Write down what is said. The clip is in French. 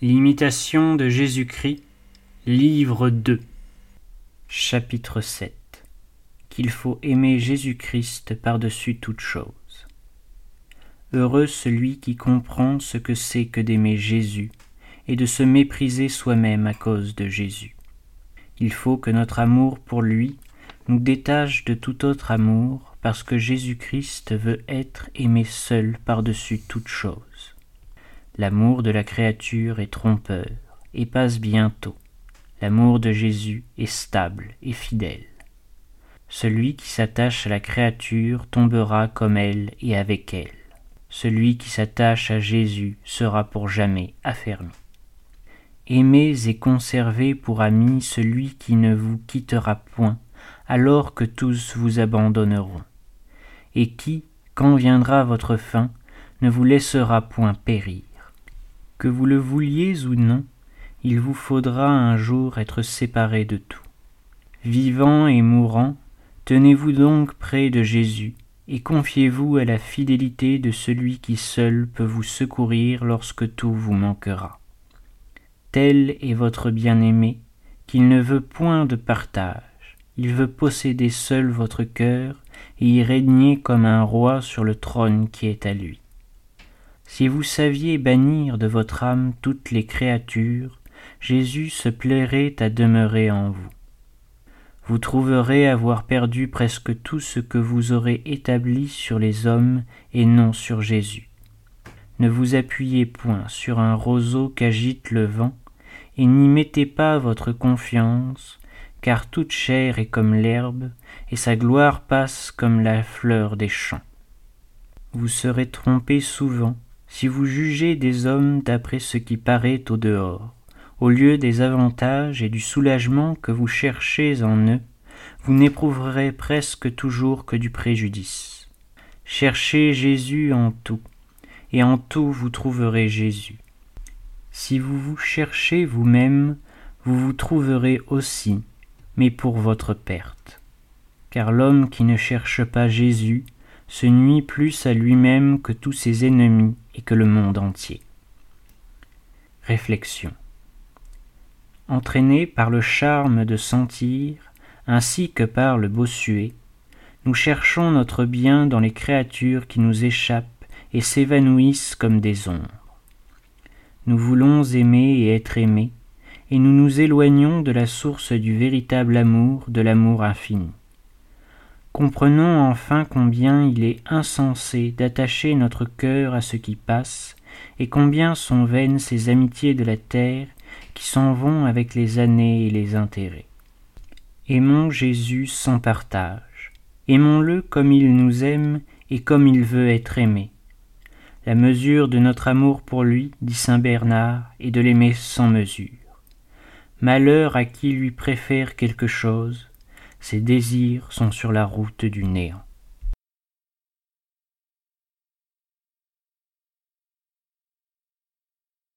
L'imitation de Jésus-Christ, livre 2, chapitre 7 Qu'il faut aimer Jésus-Christ par-dessus toute chose. Heureux celui qui comprend ce que c'est que d'aimer Jésus et de se mépriser soi-même à cause de Jésus. Il faut que notre amour pour lui nous détache de tout autre amour parce que Jésus-Christ veut être aimé seul par-dessus toute chose. L'amour de la créature est trompeur et passe bientôt. L'amour de Jésus est stable et fidèle. Celui qui s'attache à la créature tombera comme elle et avec elle. Celui qui s'attache à Jésus sera pour jamais affermi. Aimez et conservez pour ami celui qui ne vous quittera point, alors que tous vous abandonneront, et qui, quand viendra votre fin, ne vous laissera point périr. Que vous le vouliez ou non, il vous faudra un jour être séparés de tout. Vivant et mourant, tenez-vous donc près de Jésus, et confiez-vous à la fidélité de celui qui seul peut vous secourir lorsque tout vous manquera. Tel est votre bien-aimé, qu'il ne veut point de partage, il veut posséder seul votre cœur et y régner comme un roi sur le trône qui est à lui. Si vous saviez bannir de votre âme toutes les créatures, Jésus se plairait à demeurer en vous. Vous trouverez avoir perdu presque tout ce que vous aurez établi sur les hommes et non sur Jésus. Ne vous appuyez point sur un roseau qu'agite le vent, et n'y mettez pas votre confiance, car toute chair est comme l'herbe, et sa gloire passe comme la fleur des champs. Vous serez trompé souvent, si vous jugez des hommes d'après ce qui paraît au dehors, au lieu des avantages et du soulagement que vous cherchez en eux, vous n'éprouverez presque toujours que du préjudice. Cherchez Jésus en tout, et en tout vous trouverez Jésus. Si vous vous cherchez vous-même, vous vous trouverez aussi, mais pour votre perte. Car l'homme qui ne cherche pas Jésus se nuit plus à lui-même que tous ses ennemis et que le monde entier. Réflexion. Entraînés par le charme de sentir, ainsi que par le bossuet, nous cherchons notre bien dans les créatures qui nous échappent et s'évanouissent comme des ombres. Nous voulons aimer et être aimés, et nous nous éloignons de la source du véritable amour, de l'amour infini. Comprenons enfin combien il est insensé d'attacher notre cœur à ce qui passe, et combien sont vaines ces amitiés de la terre qui s'en vont avec les années et les intérêts. Aimons Jésus sans partage, aimons-le comme il nous aime et comme il veut être aimé. La mesure de notre amour pour lui, dit saint Bernard, est de l'aimer sans mesure. Malheur à qui lui préfère quelque chose, ses désirs sont sur la route du néant.